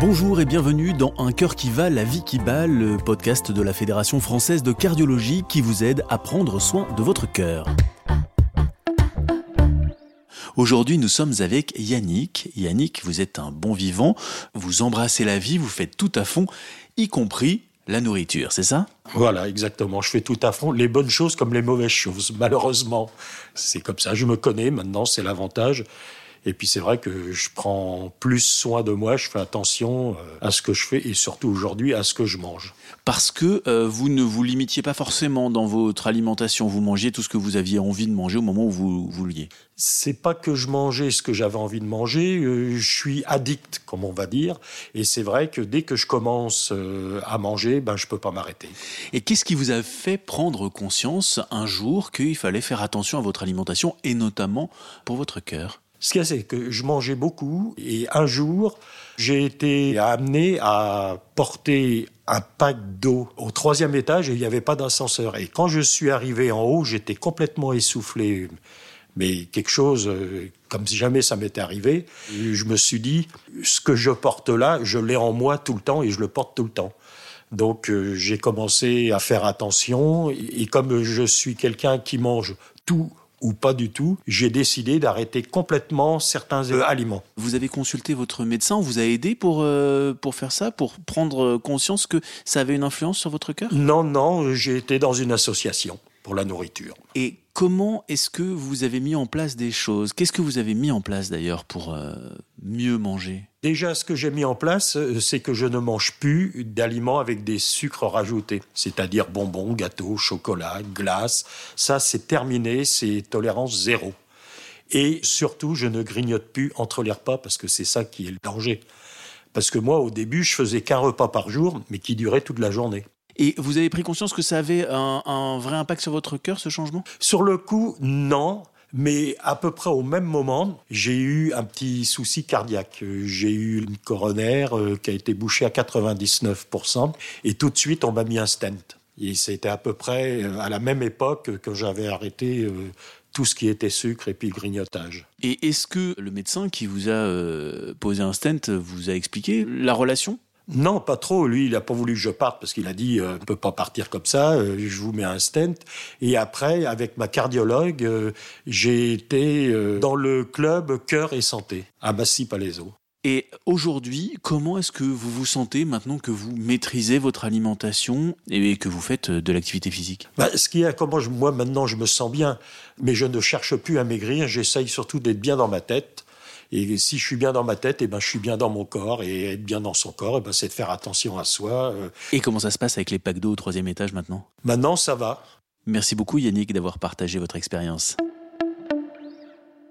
Bonjour et bienvenue dans Un cœur qui va, la vie qui bat, le podcast de la Fédération française de cardiologie qui vous aide à prendre soin de votre cœur. Aujourd'hui, nous sommes avec Yannick. Yannick, vous êtes un bon vivant, vous embrassez la vie, vous faites tout à fond, y compris la nourriture, c'est ça? Voilà, exactement. Je fais tout à fond, les bonnes choses comme les mauvaises choses, malheureusement. C'est comme ça, je me connais maintenant, c'est l'avantage. Et puis c'est vrai que je prends plus soin de moi, je fais attention euh, à ce que je fais et surtout aujourd'hui à ce que je mange. Parce que euh, vous ne vous limitiez pas forcément dans votre alimentation, vous mangiez tout ce que vous aviez envie de manger au moment où vous vouliez. C'est pas que je mangeais ce que j'avais envie de manger, euh, je suis addict, comme on va dire, et c'est vrai que dès que je commence à manger, ben je peux pas m'arrêter. Et qu'est-ce qui vous a fait prendre conscience un jour qu'il fallait faire attention à votre alimentation et notamment pour votre cœur? Ce qu'il y a, c'est que je mangeais beaucoup et un jour, j'ai été amené à porter un pack d'eau au troisième étage et il n'y avait pas d'ascenseur. Et quand je suis arrivé en haut, j'étais complètement essoufflé. Mais quelque chose euh, comme si jamais ça m'était arrivé. Je me suis dit, ce que je porte là, je l'ai en moi tout le temps et je le porte tout le temps. Donc euh, j'ai commencé à faire attention et comme je suis quelqu'un qui mange tout ou pas du tout, j'ai décidé d'arrêter complètement certains euh, aliments. Vous avez consulté votre médecin, on vous a aidé pour, euh, pour faire ça, pour prendre conscience que ça avait une influence sur votre cœur? Non, non, j'ai été dans une association pour la nourriture. Et comment est-ce que vous avez mis en place des choses? Qu'est-ce que vous avez mis en place d'ailleurs pour euh, mieux manger? Déjà, ce que j'ai mis en place, euh, c'est que je ne mange plus d'aliments avec des sucres rajoutés, c'est-à-dire bonbons, gâteaux, chocolat, glace. Ça, c'est terminé, c'est tolérance zéro. Et surtout, je ne grignote plus entre les repas parce que c'est ça qui est le danger. Parce que moi, au début, je faisais qu'un repas par jour, mais qui durait toute la journée. Et vous avez pris conscience que ça avait un, vrai impact sur votre cœur, ce changement? Sur le coup, non. Mais à peu près au même moment, j'ai eu un petit souci cardiaque. J'ai eu une coronaire euh, qui a été bouchée à 99%. Et tout de suite, on m'a mis un stent. Et c'était à peu près euh, à la même époque que j'avais arrêté euh, tout ce qui était sucre et puis grignotage. Et est-ce que le médecin qui vous a posé un stent vous a expliqué la relation? Non, pas trop. Lui, il n'a pas voulu que je parte parce qu'il a dit euh, on ne peut pas partir comme ça. Euh, je vous mets un stent. Et après, avec ma cardiologue, euh, j'ai été dans le club cœur et santé à Massy-Palaiseau. Et aujourd'hui, comment est-ce que vous vous sentez maintenant que vous maîtrisez votre alimentation et que vous faites de l'activité physique? Bah, Ce qui est, comment moi maintenant je me sens bien, mais je ne cherche plus à maigrir. J'essaye surtout d'être bien dans ma tête et si je suis bien dans ma tête, et eh ben, je suis bien dans mon corps. Et être bien dans son corps, et eh ben, c'est de faire attention à soi. Euh. Et comment ça se passe avec les packs d'eau au troisième étage maintenant? Maintenant, ça va. Merci beaucoup Yannick d'avoir partagé votre expérience.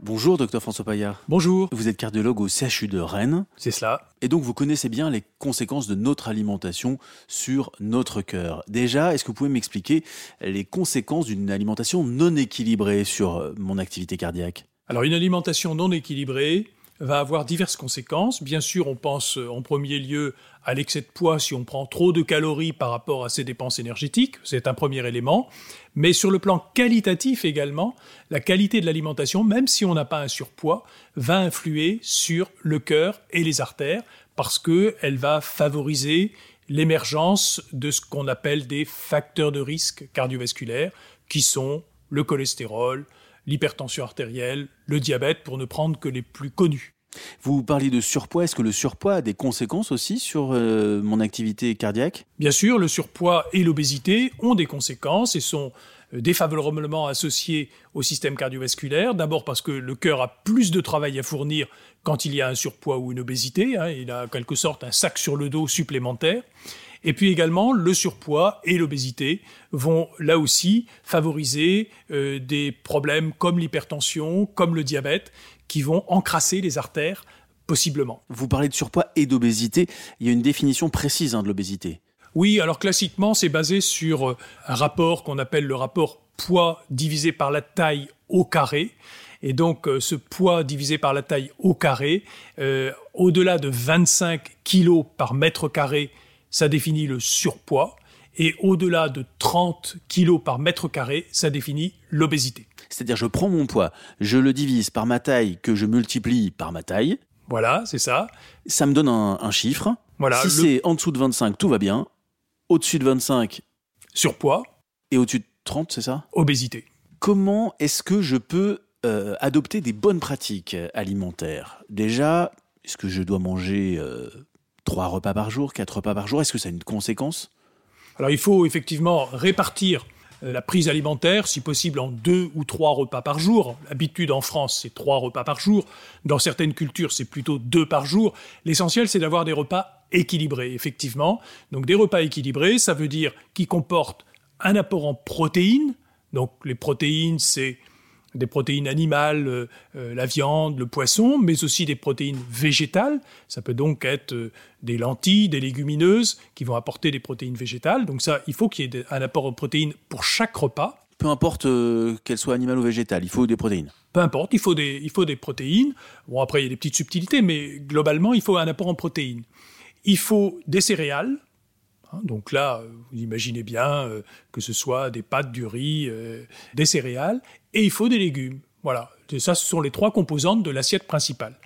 Bonjour, docteur François Paillard. Bonjour. Vous êtes cardiologue au CHU de Rennes. C'est cela. Et donc, vous connaissez bien les conséquences de notre alimentation sur notre cœur. Déjà, est-ce que vous pouvez m'expliquer les conséquences d'une alimentation non équilibrée sur euh, mon activité cardiaque? Alors une alimentation non équilibrée va avoir diverses conséquences. Bien sûr, on pense euh, en premier lieu à l'excès de poids si on prend trop de calories par rapport à ses dépenses énergétiques, c'est un premier élément. Mais sur le plan qualitatif également, la qualité de l'alimentation, même si on n'a pas un surpoids, va influer sur le cœur et les artères parce qu'elle va favoriser l'émergence de ce qu'on appelle des facteurs de risque cardiovasculaire, qui sont le cholestérol, l'hypertension artérielle, le diabète, pour ne prendre que les plus connus. Vous parliez de surpoids. Est-ce que le surpoids a des conséquences aussi sur euh, mon activité cardiaque? Bien sûr, le surpoids et l'obésité ont des conséquences et sont euh, défavorablement associés au système cardiovasculaire. D'abord parce que le cœur a plus de travail à fournir quand il y a un surpoids ou une obésité. Hein. il a en quelque sorte un sac sur le dos supplémentaire. Et puis également, le surpoids et l'obésité vont là aussi favoriser euh, des problèmes comme l'hypertension, comme le diabète, qui vont encrasser les artères possiblement. Vous parlez de surpoids et d'obésité. Il y a une définition précise hein, de l'obésité. Oui, alors classiquement, c'est basé sur euh, un rapport qu'on appelle le rapport poids divisé par la taille au carré. Et donc, euh, ce poids divisé par la taille au carré, au-delà de 25 kg par mètre carré, ça définit le surpoids, et au-delà de 30 kg par mètre carré, ça définit l'obésité. C'est-à-dire je prends mon poids, je le divise par ma taille que je multiplie par ma taille. Voilà, c'est ça. Ça me donne un, chiffre. Voilà. Si c'est en dessous de 25, tout va bien. Au-dessus de 25, surpoids. Et au-dessus de 30, c'est ça? Obésité. Comment est-ce que je peux euh, adopter des bonnes pratiques alimentaires? Déjà, est-ce que je dois manger euh, trois repas par jour, quatre repas par jour Est-ce que ça a une conséquence? Alors il faut effectivement répartir euh, la prise alimentaire, si possible en deux ou trois repas par jour. L'habitude en France, c'est trois repas par jour. Dans certaines cultures, c'est plutôt deux par jour. L'essentiel, c'est d'avoir des repas équilibrés, effectivement. Donc des repas équilibrés, ça veut dire qui comportent un apport en protéines. Donc les protéines, c'est des protéines animales, euh, euh, la viande, le poisson, mais aussi des protéines végétales. Ça peut donc être euh, des lentilles, des légumineuses qui vont apporter des protéines végétales. Donc ça, il faut qu'il y ait un apport en protéines pour chaque repas. Peu importe qu'elle soit animale ou végétale, il faut des protéines. Peu importe, il faut des, il faut des protéines. Bon, après, il y a des petites subtilités, mais globalement, il faut un apport en protéines. Il faut des céréales, Hein, donc là, vous imaginez bien euh, que ce soit des pâtes, du riz, euh, des céréales, et il faut des légumes. Voilà, ça, ce sont les trois composantes de l'assiette principale.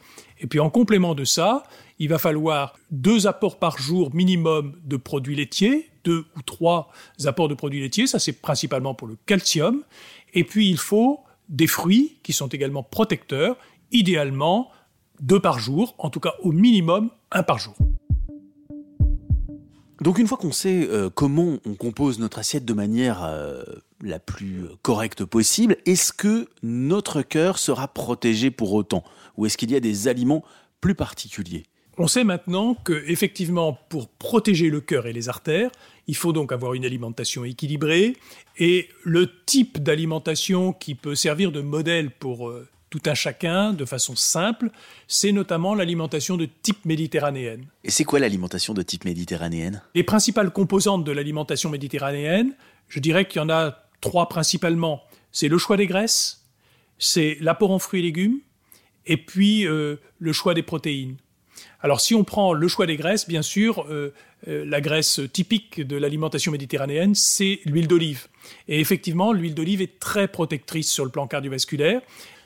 Et puis en complément de ça, il va falloir deux apports par jour minimum de produits laitiers, deux ou trois apports de produits laitiers, ça c'est principalement pour le calcium. Et puis il faut des fruits qui sont également protecteurs, idéalement deux par jour, en tout cas au minimum un par jour. Donc une fois qu'on sait euh, comment on compose notre assiette de manière euh, la plus correcte possible, est-ce que notre cœur sera protégé pour autant? Ou est-ce qu'il y a des aliments plus particuliers? On sait maintenant que, effectivement, pour protéger le cœur et les artères, il faut donc avoir une alimentation équilibrée. Et le type d'alimentation qui peut servir de modèle pour euh, tout un chacun de façon simple, c'est notamment l'alimentation de type méditerranéenne. Et c'est quoi l'alimentation de type méditerranéenne? Les principales composantes de l'alimentation méditerranéenne, je dirais qu'il y en a trois principalement. C'est le choix des graisses, c'est l'apport en fruits et légumes, et puis euh, le choix des protéines. Alors si on prend le choix des graisses, bien sûr, euh, euh, la graisse typique de l'alimentation méditerranéenne, c'est l'huile d'olive. Et effectivement, l'huile d'olive est très protectrice sur le plan cardiovasculaire.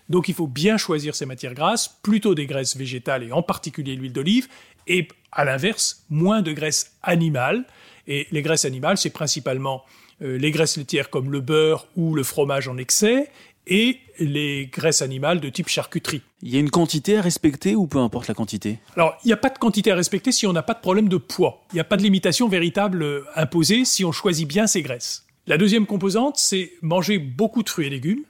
Donc il faut bien choisir ces matières grasses, plutôt des graisses végétales et en particulier l'huile d'olive, et à l'inverse, moins de graisses animales. Et les graisses animales, c'est principalement les graisses laitières comme le beurre ou le fromage en excès, et les graisses animales de type charcuterie. Il y a une quantité à respecter ou peu importe la quantité? Alors, il n'y a pas de quantité à respecter si on n'a pas de problème de poids. Il n'y a pas de limitation véritable euh, imposée si on choisit bien ces graisses. La deuxième composante, c'est manger beaucoup de fruits et légumes.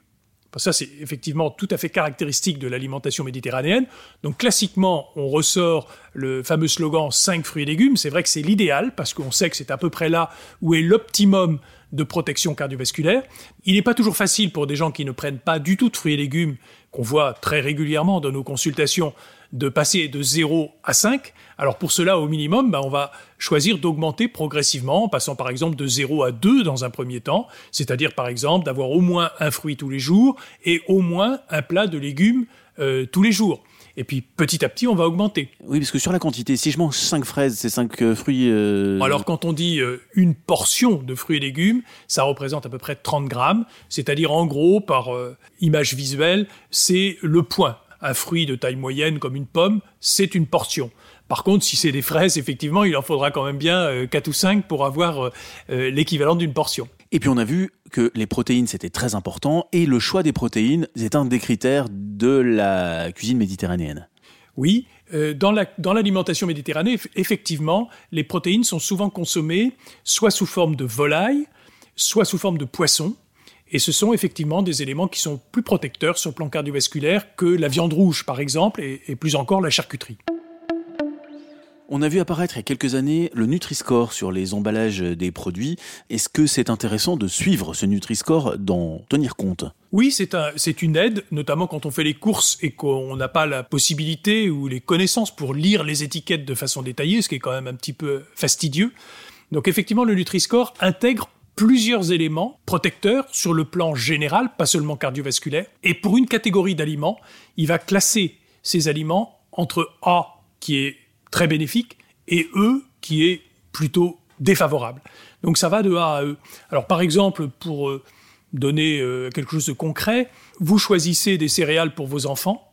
Ça, c'est effectivement tout à fait caractéristique de l'alimentation méditerranéenne. Donc, classiquement, on ressort le fameux slogan 5 fruits et légumes. C'est vrai que c'est l'idéal parce qu'on sait que c'est à peu près là où est l'optimum de protection cardiovasculaire. Il n'est pas toujours facile pour des gens qui ne prennent pas du tout de fruits et légumes, qu'on voit très régulièrement dans nos consultations, de passer de 0 à 5. Alors pour cela, au minimum, ben, on va choisir d'augmenter progressivement, en passant par exemple de 0 à 2 dans un premier temps, c'est-à-dire par exemple d'avoir au moins un fruit tous les jours et au moins un plat de légumes euh, tous les jours. Et puis petit à petit, on va augmenter. Oui, parce que sur la quantité, si je mange 5 fraises, c'est 5 euh, fruits. Euh, Alors quand on dit une portion de fruits et légumes, ça représente à peu près 30 grammes, c'est-à-dire en gros, par image visuelle, c'est le point un fruit de taille moyenne comme une pomme, c'est une portion. Par contre, si c'est des fraises, effectivement, il en faudra quand même bien 4 euh, ou 5 pour avoir euh, euh, l'équivalent d'une portion. Et puis on a vu que les protéines c'était très important et le choix des protéines c'est un des critères de la cuisine méditerranéenne. Oui, dans l'alimentation méditerranéenne, effectivement, les protéines sont souvent consommées soit sous forme de volaille, soit sous forme de poisson. Et ce sont effectivement des éléments qui sont plus protecteurs sur le plan cardiovasculaire que la viande rouge, par exemple, et, plus encore la charcuterie. On a vu apparaître il y a quelques années le Nutri-Score sur les emballages des produits. Est-ce que c'est intéressant de suivre ce Nutri-Score, d'en tenir compte? Oui, c'est un, une aide, notamment quand on fait les courses et qu'on n'a pas la possibilité ou les connaissances pour lire les étiquettes de façon détaillée, ce qui est quand même un petit peu fastidieux. Donc effectivement, le Nutri-Score intègre plusieurs éléments protecteurs sur le plan général, pas seulement cardiovasculaire. Et pour une catégorie d'aliments, il va classer ces aliments entre A, qui est très bénéfique, et E, qui est plutôt défavorable. Donc ça va de A à E. Alors par exemple, pour euh, donner euh, quelque chose de concret, vous choisissez des céréales pour vos enfants,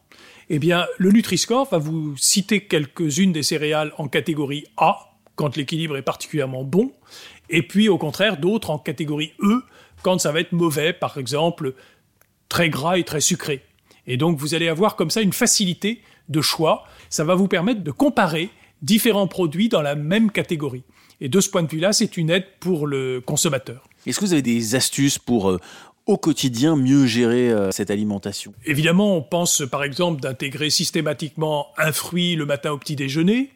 eh bien, le Nutri-Score va vous citer quelques-unes des céréales en catégorie A, quand l'équilibre est particulièrement bon, et puis au contraire d'autres en catégorie E, quand ça va être mauvais, par exemple très gras et très sucré. Et donc vous allez avoir comme ça une facilité de choix. Ça va vous permettre de comparer différents produits dans la même catégorie. Et de ce point de vue-là, c'est une aide pour le consommateur. Est-ce que vous avez des astuces pour euh, au quotidien mieux gérer euh, cette alimentation? Évidemment, on pense par exemple d'intégrer systématiquement un fruit le matin au petit déjeuner,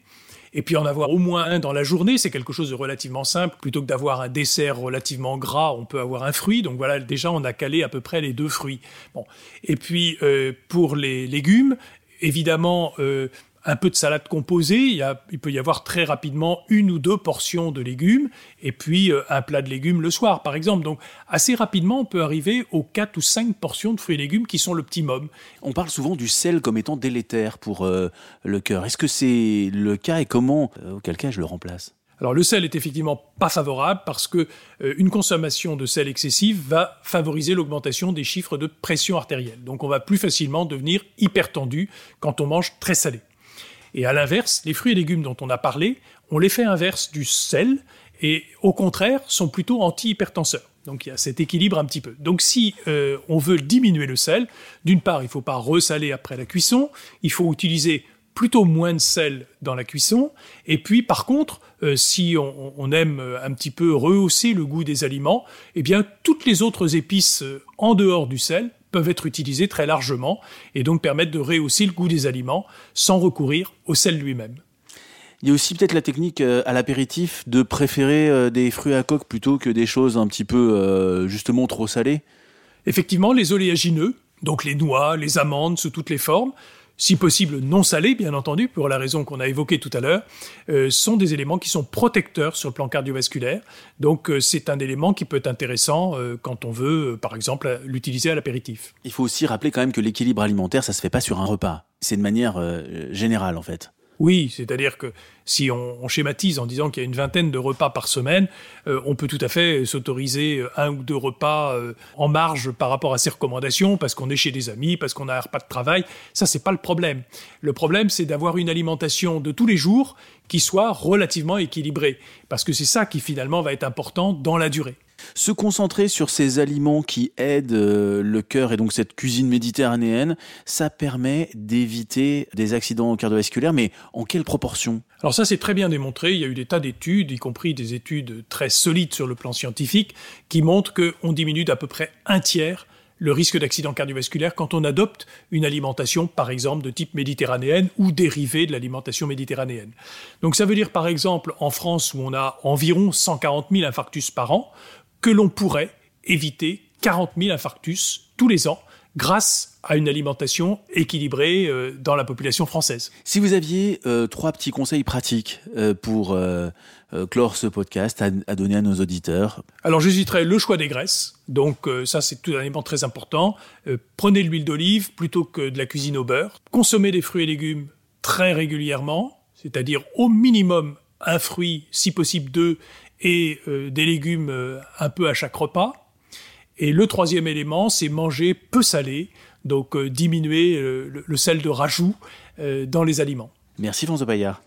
et puis en avoir au moins un dans la journée, c'est quelque chose de relativement simple. Plutôt que d'avoir un dessert relativement gras, on peut avoir un fruit. Donc voilà, déjà on a calé à peu près les deux fruits. Bon. Et puis euh, pour les légumes, évidemment, euh, un peu de salade composée, il, il, peut y avoir très rapidement une ou deux portions de légumes, et puis euh, un plat de légumes le soir, par exemple. Donc assez rapidement, on peut arriver aux quatre ou cinq portions de fruits et légumes qui sont l'optimum. On parle souvent du sel comme étant délétère pour euh, le cœur. Est-ce que c'est le cas et comment, euh, auquel cas je le remplace? Alors le sel est effectivement pas favorable parce que une consommation de sel excessive va favoriser l'augmentation des chiffres de pression artérielle. Donc on va plus facilement devenir hypertendu quand on mange très salé. Et à l'inverse, les fruits et légumes dont on a parlé ont l'effet inverse du sel et au contraire sont plutôt anti-hypertenseurs. Donc il y a cet équilibre un petit peu. Donc si euh, on veut diminuer le sel, d'une part il ne faut pas ressaler après la cuisson, il faut utiliser plutôt moins de sel dans la cuisson, et puis par contre euh, si on, on, aime un petit peu rehausser le goût des aliments, eh bien toutes les autres épices euh, en dehors du sel peuvent être utilisés très largement et donc permettre de rehausser le goût des aliments sans recourir au sel lui-même. Il y a aussi peut-être la technique euh, à l'apéritif de préférer euh, des fruits à coque plutôt que des choses un petit peu euh, justement trop salées. Effectivement, les oléagineux, donc les noix, les amandes sous toutes les formes, si possible non salés, bien entendu, pour la raison qu'on a évoquée tout à l'heure, euh, sont des éléments qui sont protecteurs sur le plan cardiovasculaire. Donc euh, c'est un élément qui peut être intéressant euh, quand on veut, par exemple, l'utiliser à l'apéritif. Il faut aussi rappeler quand même que l'équilibre alimentaire, ça se fait pas sur un repas. C'est de manière générale, en fait. Oui, c'est-à-dire que si on, schématise en disant qu'il y a une vingtaine de repas par semaine, euh, on peut tout à fait s'autoriser un ou deux repas euh, en marge par rapport à ces recommandations, parce qu'on est chez des amis, parce qu'on a un repas de travail. Ça, c'est pas le problème. Le problème, c'est d'avoir une alimentation de tous les jours qui soit relativement équilibrée, parce que c'est ça qui finalement va être important dans la durée. Se concentrer sur ces aliments qui aident euh, le cœur et donc cette cuisine méditerranéenne, ça permet d'éviter des accidents cardiovasculaires, mais en quelle proportion? Alors ça c'est très bien démontré, il y a eu des tas d'études, y compris des études très solides sur le plan scientifique, qui montrent qu'on diminue d'à peu près un tiers le risque d'accident cardiovasculaire quand on adopte une alimentation, par exemple, de type méditerranéenne ou dérivée de l'alimentation méditerranéenne. Donc ça veut dire, par exemple, en France, où on a environ 140 000 infarctus par an, que l'on pourrait éviter 40 000 infarctus tous les ans grâce à une alimentation équilibrée euh, dans la population française. Si vous aviez euh, trois petits conseils pratiques euh, pour clore ce podcast à, donner à nos auditeurs. Alors j'hésiterais le choix des graisses. Donc ça c'est tout un élément très important. prenez l'huile d'olive plutôt que de la cuisine au beurre. Consommez des fruits et légumes très régulièrement, c'est-à-dire au minimum un fruit, si possible deux, et euh, des légumes euh, un peu à chaque repas. Et le troisième élément, c'est manger peu salé, donc euh, diminuer le, sel de rajout dans les aliments. Merci François Paillard.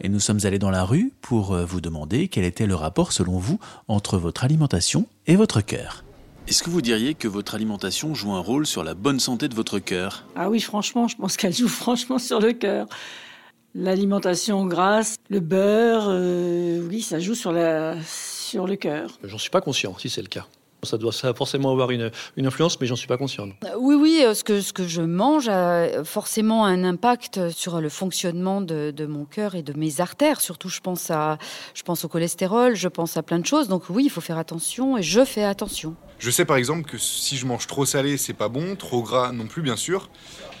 Et nous sommes allés dans la rue pour vous demander quel était le rapport selon vous entre votre alimentation et votre cœur. Est-ce que vous diriez que votre alimentation joue un rôle sur la bonne santé de votre cœur? Ah oui, franchement, je pense qu'elle joue franchement sur le cœur. L'alimentation grasse, le beurre, euh, oui, ça joue sur, sur le cœur. J'en suis pas conscient, si c'est le cas. Ça doit forcément avoir une, une influence, mais j'en suis pas conscient. Euh, oui, oui, euh, ce que, ce que je mange a forcément un impact sur le fonctionnement de, de mon cœur et de mes artères. Surtout, je pense, à, je pense au cholestérol, je pense à plein de choses. Donc oui, il faut faire attention et je fais attention. Je sais par exemple que si je mange trop salé, c'est pas bon, trop gras non plus, bien sûr.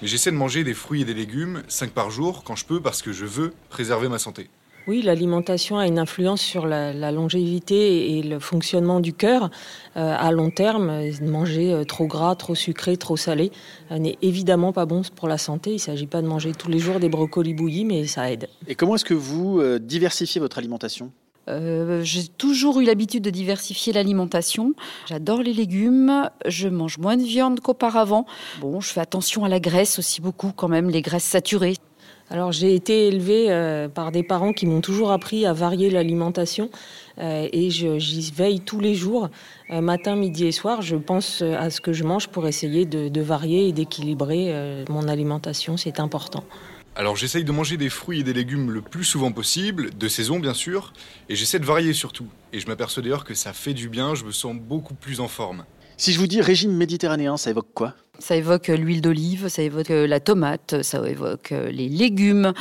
Mais j'essaie de manger des fruits et des légumes 5 par jour quand je peux parce que je veux préserver ma santé. Oui, l'alimentation a une influence sur la, longévité et le fonctionnement du cœur euh, à long terme. Manger euh, trop gras, trop sucré, trop salé euh, n'est évidemment pas bon pour la santé. Il ne s'agit pas de manger tous les jours des brocolis bouillis, mais ça aide. Et comment est-ce que vous diversifiez votre alimentation? Euh, j'ai toujours eu l'habitude de diversifier l'alimentation. J'adore les légumes. Je mange moins de viande qu'auparavant. Bon, je fais attention à la graisse aussi beaucoup quand même, les graisses saturées. Alors j'ai été élevée euh, par des parents qui m'ont toujours appris à varier l'alimentation euh, et j'y veille tous les jours, matin, midi et soir. Je pense à ce que je mange pour essayer de, de varier et d'équilibrer mon alimentation. C'est important. Alors j'essaye de manger des fruits et des légumes le plus souvent possible, de saison bien sûr, et j'essaie de varier surtout. Et je m'aperçois d'ailleurs que ça fait du bien, je me sens beaucoup plus en forme. Si je vous dis régime méditerranéen, ça évoque quoi? Ça évoque l'huile d'olive, ça évoque la tomate, ça évoque les légumes,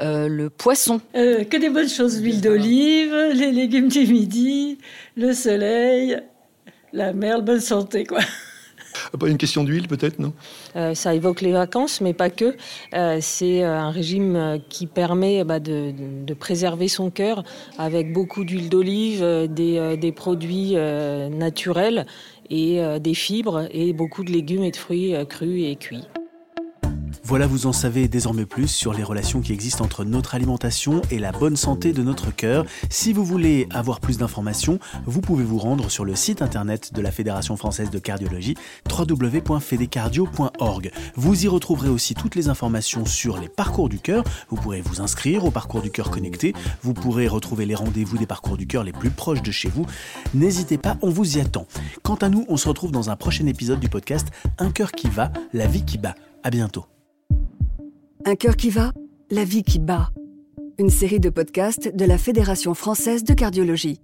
euh, le poisson. Euh, que des bonnes choses, l'huile d'olive, les légumes du midi, le soleil, la mer, bonne santé, quoi. Pas une question d'huile peut-être, non? Euh, Ça évoque les vacances, mais pas que. Euh, c'est euh, un régime qui permet bah, de, préserver son cœur avec beaucoup d'huile d'olive, des, des, produits naturels et des fibres et beaucoup de légumes et de fruits crus et cuits. Voilà, vous en savez désormais plus sur les relations qui existent entre notre alimentation et la bonne santé de notre cœur. Si vous voulez avoir plus d'informations, vous pouvez vous rendre sur le site internet de la Fédération française de cardiologie www.fedecardio.org. Vous y retrouverez aussi toutes les informations sur les parcours du cœur. Vous pourrez vous inscrire au parcours du cœur connecté. Vous pourrez retrouver les rendez-vous des parcours du cœur les plus proches de chez vous. N'hésitez pas, on vous y attend. Quant à nous, on se retrouve dans un prochain épisode du podcast Un cœur qui va, la vie qui bat. À bientôt. Un cœur qui va, la vie qui bat. Une série de podcasts de la Fédération française de cardiologie.